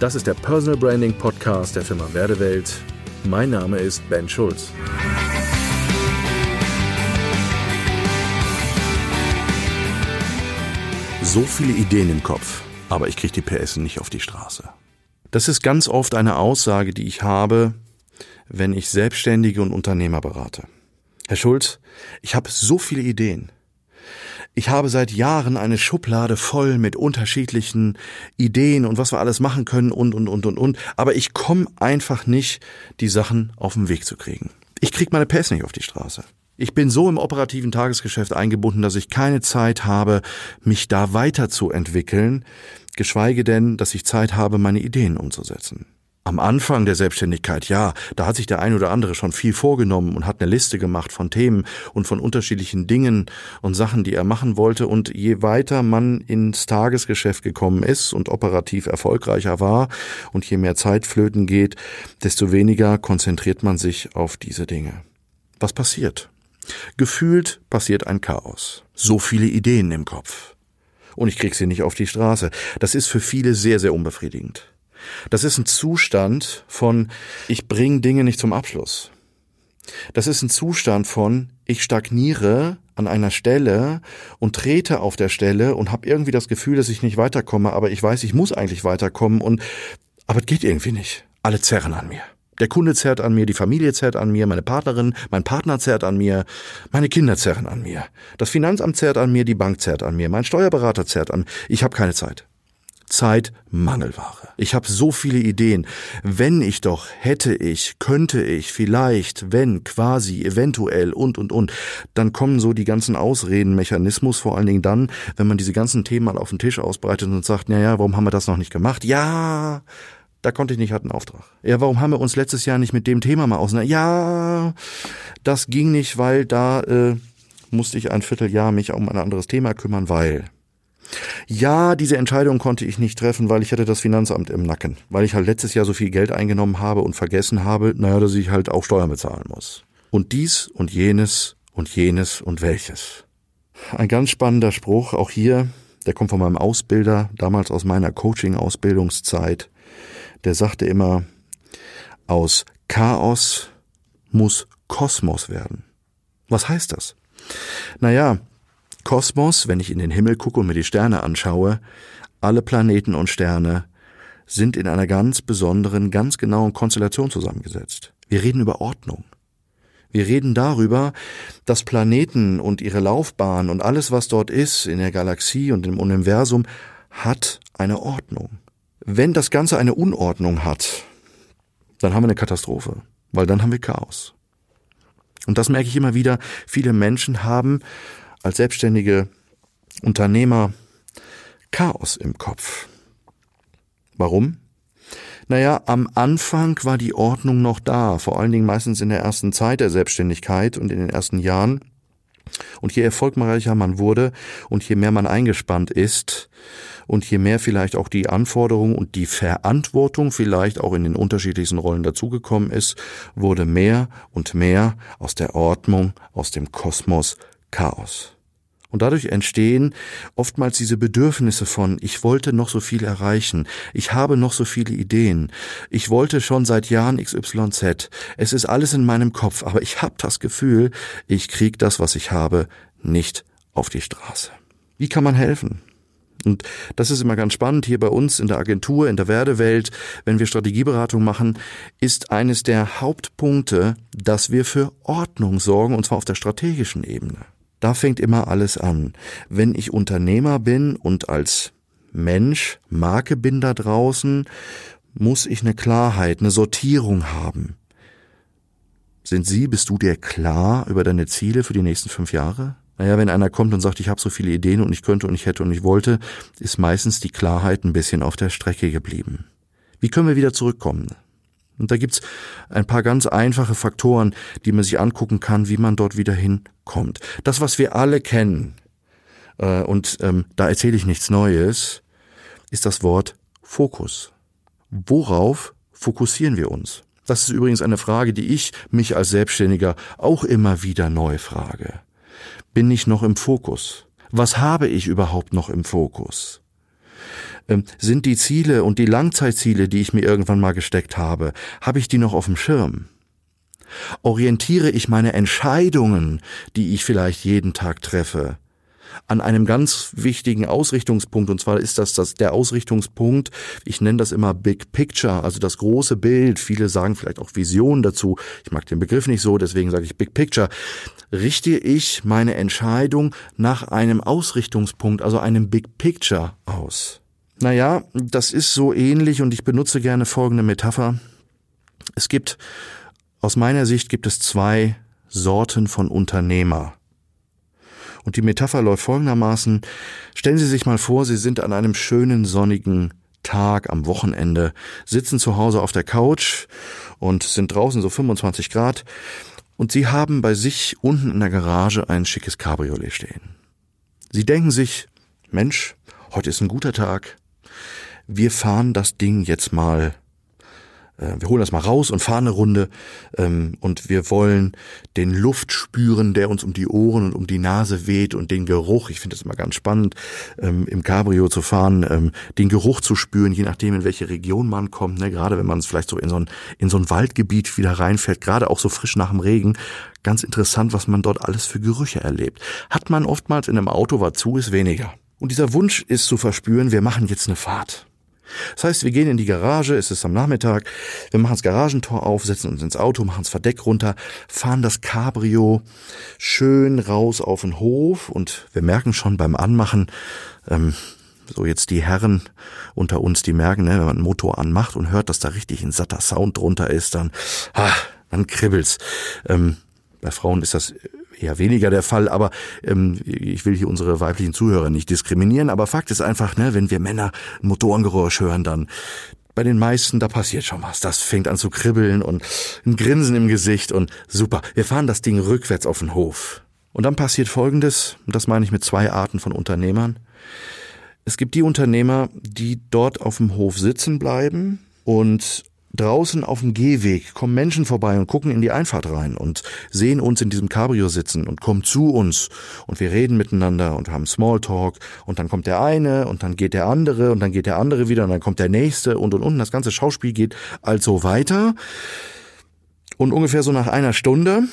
Das ist der Personal Branding Podcast der Firma Werdewelt. Mein Name ist Ben Schulz. So viele Ideen im Kopf, aber ich kriege die PS nicht auf die Straße. Das ist ganz oft eine Aussage, die ich habe, wenn ich Selbstständige und Unternehmer berate. Herr Schulz, ich habe so viele Ideen. Ich habe seit Jahren eine Schublade voll mit unterschiedlichen Ideen und was wir alles machen können und, und, und, und, und. Aber ich komme einfach nicht, die Sachen auf den Weg zu kriegen. Ich krieg meine PS nicht auf die Straße. Ich bin so im operativen Tagesgeschäft eingebunden, dass ich keine Zeit habe, mich da weiterzuentwickeln, geschweige denn, dass ich Zeit habe, meine Ideen umzusetzen. Am Anfang der Selbstständigkeit, ja, da hat sich der ein oder andere schon viel vorgenommen und hat eine Liste gemacht von Themen und von unterschiedlichen Dingen und Sachen, die er machen wollte. Und je weiter man ins Tagesgeschäft gekommen ist und operativ erfolgreicher war und je mehr Zeit flöten geht, desto weniger konzentriert man sich auf diese Dinge. Was passiert? Gefühlt passiert ein Chaos. So viele Ideen im Kopf. Und ich krieg sie nicht auf die Straße. Das ist für viele sehr, sehr unbefriedigend. Das ist ein Zustand von, ich bringe Dinge nicht zum Abschluss. Das ist ein Zustand von, ich stagniere an einer Stelle und trete auf der Stelle und habe irgendwie das Gefühl, dass ich nicht weiterkomme, aber ich weiß, ich muss eigentlich weiterkommen und aber es geht irgendwie nicht. Alle zerren an mir. Der Kunde zerrt an mir, die Familie zerrt an mir, meine Partnerin, mein Partner zerrt an mir, meine Kinder zerren an mir. Das Finanzamt zerrt an mir, die Bank zerrt an mir, mein Steuerberater zerrt an mir. Ich habe keine Zeit. Zeit Mangelware. Ich habe so viele Ideen. Wenn ich doch, hätte ich, könnte ich, vielleicht, wenn, quasi, eventuell und und und, dann kommen so die ganzen Ausredenmechanismus, vor allen Dingen dann, wenn man diese ganzen Themen mal auf den Tisch ausbreitet und sagt, na ja, warum haben wir das noch nicht gemacht? Ja, da konnte ich nicht, hatte einen Auftrag. Ja, warum haben wir uns letztes Jahr nicht mit dem Thema mal auseinander? Ja, das ging nicht, weil da äh, musste ich ein Vierteljahr mich um ein anderes Thema kümmern, weil ja, diese Entscheidung konnte ich nicht treffen, weil ich hatte das Finanzamt im Nacken, weil ich halt letztes Jahr so viel Geld eingenommen habe und vergessen habe, naja, dass ich halt auch Steuern bezahlen muss. Und dies und jenes und jenes und welches. Ein ganz spannender Spruch, auch hier, der kommt von meinem Ausbilder, damals aus meiner Coaching-Ausbildungszeit. Der sagte immer, aus Chaos muss Kosmos werden. Was heißt das? Naja, Kosmos, wenn ich in den Himmel gucke und mir die Sterne anschaue, alle Planeten und Sterne sind in einer ganz besonderen, ganz genauen Konstellation zusammengesetzt. Wir reden über Ordnung. Wir reden darüber, dass Planeten und ihre Laufbahn und alles, was dort ist, in der Galaxie und im Universum, hat eine Ordnung. Wenn das Ganze eine Unordnung hat, dann haben wir eine Katastrophe, weil dann haben wir Chaos. Und das merke ich immer wieder. Viele Menschen haben als selbstständige Unternehmer Chaos im Kopf. Warum? Naja, am Anfang war die Ordnung noch da, vor allen Dingen meistens in der ersten Zeit der Selbstständigkeit und in den ersten Jahren. Und je erfolgreicher man wurde und je mehr man eingespannt ist und je mehr vielleicht auch die Anforderung und die Verantwortung vielleicht auch in den unterschiedlichsten Rollen dazugekommen ist, wurde mehr und mehr aus der Ordnung, aus dem Kosmos Chaos. Und dadurch entstehen oftmals diese Bedürfnisse von, ich wollte noch so viel erreichen, ich habe noch so viele Ideen, ich wollte schon seit Jahren XYZ, es ist alles in meinem Kopf, aber ich habe das Gefühl, ich krieg das, was ich habe, nicht auf die Straße. Wie kann man helfen? Und das ist immer ganz spannend hier bei uns in der Agentur, in der Werdewelt, wenn wir Strategieberatung machen, ist eines der Hauptpunkte, dass wir für Ordnung sorgen, und zwar auf der strategischen Ebene. Da fängt immer alles an. Wenn ich Unternehmer bin und als Mensch Marke bin da draußen, muss ich eine Klarheit, eine Sortierung haben. Sind Sie, bist du dir klar über deine Ziele für die nächsten fünf Jahre? Naja, wenn einer kommt und sagt, ich habe so viele Ideen und ich könnte und ich hätte und ich wollte, ist meistens die Klarheit ein bisschen auf der Strecke geblieben. Wie können wir wieder zurückkommen? Und da gibt's ein paar ganz einfache Faktoren, die man sich angucken kann, wie man dort wieder hinkommt. Das, was wir alle kennen, äh, und ähm, da erzähle ich nichts Neues, ist das Wort Fokus. Worauf fokussieren wir uns? Das ist übrigens eine Frage, die ich mich als Selbstständiger auch immer wieder neu frage. Bin ich noch im Fokus? Was habe ich überhaupt noch im Fokus? Ähm, sind die Ziele und die Langzeitziele, die ich mir irgendwann mal gesteckt habe, habe ich die noch auf dem Schirm? Orientiere ich meine Entscheidungen, die ich vielleicht jeden Tag treffe, an einem ganz wichtigen Ausrichtungspunkt. Und zwar ist das, das der Ausrichtungspunkt, ich nenne das immer Big Picture, also das große Bild. Viele sagen vielleicht auch Vision dazu. Ich mag den Begriff nicht so, deswegen sage ich Big Picture. Richte ich meine Entscheidung nach einem Ausrichtungspunkt, also einem Big Picture aus? Naja, das ist so ähnlich und ich benutze gerne folgende Metapher. Es gibt, aus meiner Sicht gibt es zwei Sorten von Unternehmer. Und die Metapher läuft folgendermaßen. Stellen Sie sich mal vor, Sie sind an einem schönen sonnigen Tag am Wochenende, sitzen zu Hause auf der Couch und sind draußen so 25 Grad und Sie haben bei sich unten in der Garage ein schickes Cabriolet stehen. Sie denken sich, Mensch, heute ist ein guter Tag. Wir fahren das Ding jetzt mal äh, wir holen das mal raus und fahren eine Runde ähm, und wir wollen den Luft spüren, der uns um die Ohren und um die Nase weht und den Geruch, ich finde das immer ganz spannend, ähm, im Cabrio zu fahren, ähm, den Geruch zu spüren, je nachdem, in welche Region man kommt, ne? gerade wenn man es vielleicht so in so, ein, in so ein Waldgebiet wieder reinfährt, gerade auch so frisch nach dem Regen, ganz interessant, was man dort alles für Gerüche erlebt. Hat man oftmals in einem Auto, war zu, ist weniger. Und dieser Wunsch ist zu verspüren, wir machen jetzt eine Fahrt. Das heißt, wir gehen in die Garage, es ist am Nachmittag, wir machen das Garagentor auf, setzen uns ins Auto, machen das Verdeck runter, fahren das Cabrio schön raus auf den Hof und wir merken schon beim Anmachen, ähm, so jetzt die Herren unter uns, die merken, ne, wenn man einen Motor anmacht und hört, dass da richtig ein satter Sound drunter ist, dann, ah, dann kribbelt's. Ähm, bei Frauen ist das eher weniger der Fall, aber ähm, ich will hier unsere weiblichen Zuhörer nicht diskriminieren, aber Fakt ist einfach, ne, wenn wir Männer Motorengeräusch hören, dann bei den meisten, da passiert schon was. Das fängt an zu kribbeln und ein Grinsen im Gesicht und super. Wir fahren das Ding rückwärts auf den Hof. Und dann passiert Folgendes, und das meine ich mit zwei Arten von Unternehmern. Es gibt die Unternehmer, die dort auf dem Hof sitzen bleiben und Draußen auf dem Gehweg kommen Menschen vorbei und gucken in die Einfahrt rein und sehen uns in diesem Cabrio sitzen und kommen zu uns und wir reden miteinander und haben Smalltalk und dann kommt der eine und dann geht der andere und dann geht der andere wieder und dann kommt der nächste und und und. Das ganze Schauspiel geht also weiter. Und ungefähr so nach einer Stunde,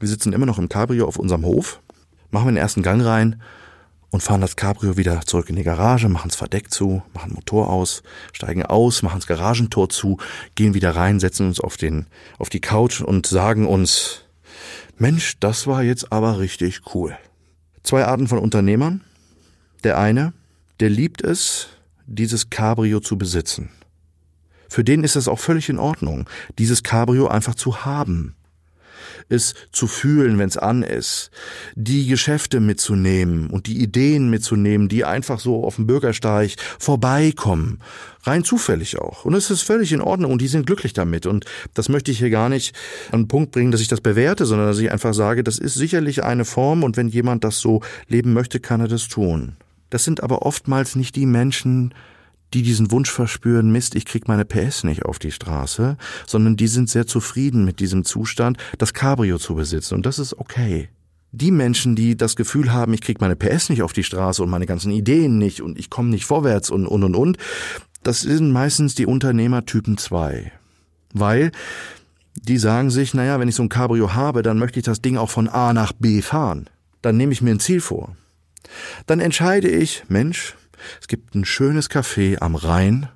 wir sitzen immer noch im Cabrio auf unserem Hof, machen wir den ersten Gang rein und fahren das Cabrio wieder zurück in die Garage, machen das Verdeck zu, machen Motor aus, steigen aus, machen das Garagentor zu, gehen wieder rein, setzen uns auf den, auf die Couch und sagen uns, Mensch, das war jetzt aber richtig cool. Zwei Arten von Unternehmern. Der eine, der liebt es, dieses Cabrio zu besitzen. Für den ist es auch völlig in Ordnung, dieses Cabrio einfach zu haben es zu fühlen, wenn es an ist, die Geschäfte mitzunehmen und die Ideen mitzunehmen, die einfach so auf dem Bürgersteig vorbeikommen. Rein zufällig auch. Und es ist völlig in Ordnung und die sind glücklich damit. Und das möchte ich hier gar nicht an den Punkt bringen, dass ich das bewerte, sondern dass ich einfach sage, das ist sicherlich eine Form und wenn jemand das so leben möchte, kann er das tun. Das sind aber oftmals nicht die Menschen, die diesen Wunsch verspüren, Mist, ich krieg meine PS nicht auf die Straße, sondern die sind sehr zufrieden mit diesem Zustand, das Cabrio zu besitzen. Und das ist okay. Die Menschen, die das Gefühl haben, ich krieg meine PS nicht auf die Straße und meine ganzen Ideen nicht und ich komme nicht vorwärts und und und und, das sind meistens die Unternehmertypen zwei, Weil die sagen sich, naja, wenn ich so ein Cabrio habe, dann möchte ich das Ding auch von A nach B fahren. Dann nehme ich mir ein Ziel vor. Dann entscheide ich, Mensch, es gibt ein schönes Café am Rhein.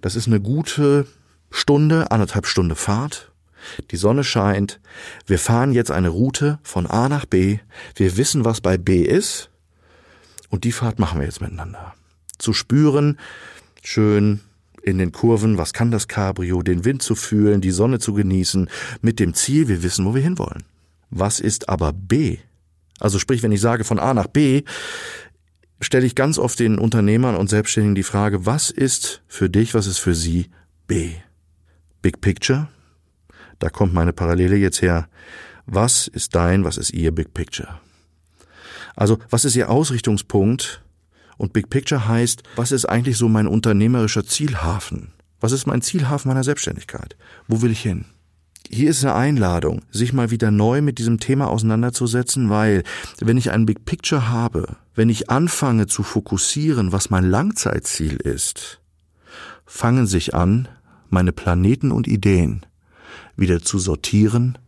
Das ist eine gute Stunde, anderthalb Stunde Fahrt. Die Sonne scheint. Wir fahren jetzt eine Route von A nach B. Wir wissen, was bei B ist. Und die Fahrt machen wir jetzt miteinander. Zu spüren, schön in den Kurven, was kann das Cabrio, den Wind zu fühlen, die Sonne zu genießen, mit dem Ziel, wir wissen, wo wir hinwollen. Was ist aber B? Also sprich, wenn ich sage von A nach B, stelle ich ganz oft den Unternehmern und Selbstständigen die Frage, was ist für dich, was ist für sie B? Big Picture? Da kommt meine Parallele jetzt her. Was ist dein, was ist ihr Big Picture? Also, was ist ihr Ausrichtungspunkt? Und Big Picture heißt, was ist eigentlich so mein unternehmerischer Zielhafen? Was ist mein Zielhafen meiner Selbstständigkeit? Wo will ich hin? Hier ist eine Einladung, sich mal wieder neu mit diesem Thema auseinanderzusetzen, weil wenn ich ein Big Picture habe, wenn ich anfange zu fokussieren, was mein Langzeitziel ist, fangen sich an, meine Planeten und Ideen wieder zu sortieren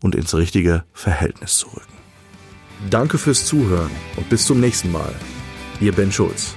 und ins richtige Verhältnis zu rücken. Danke fürs Zuhören und bis zum nächsten Mal. Ihr Ben Schulz.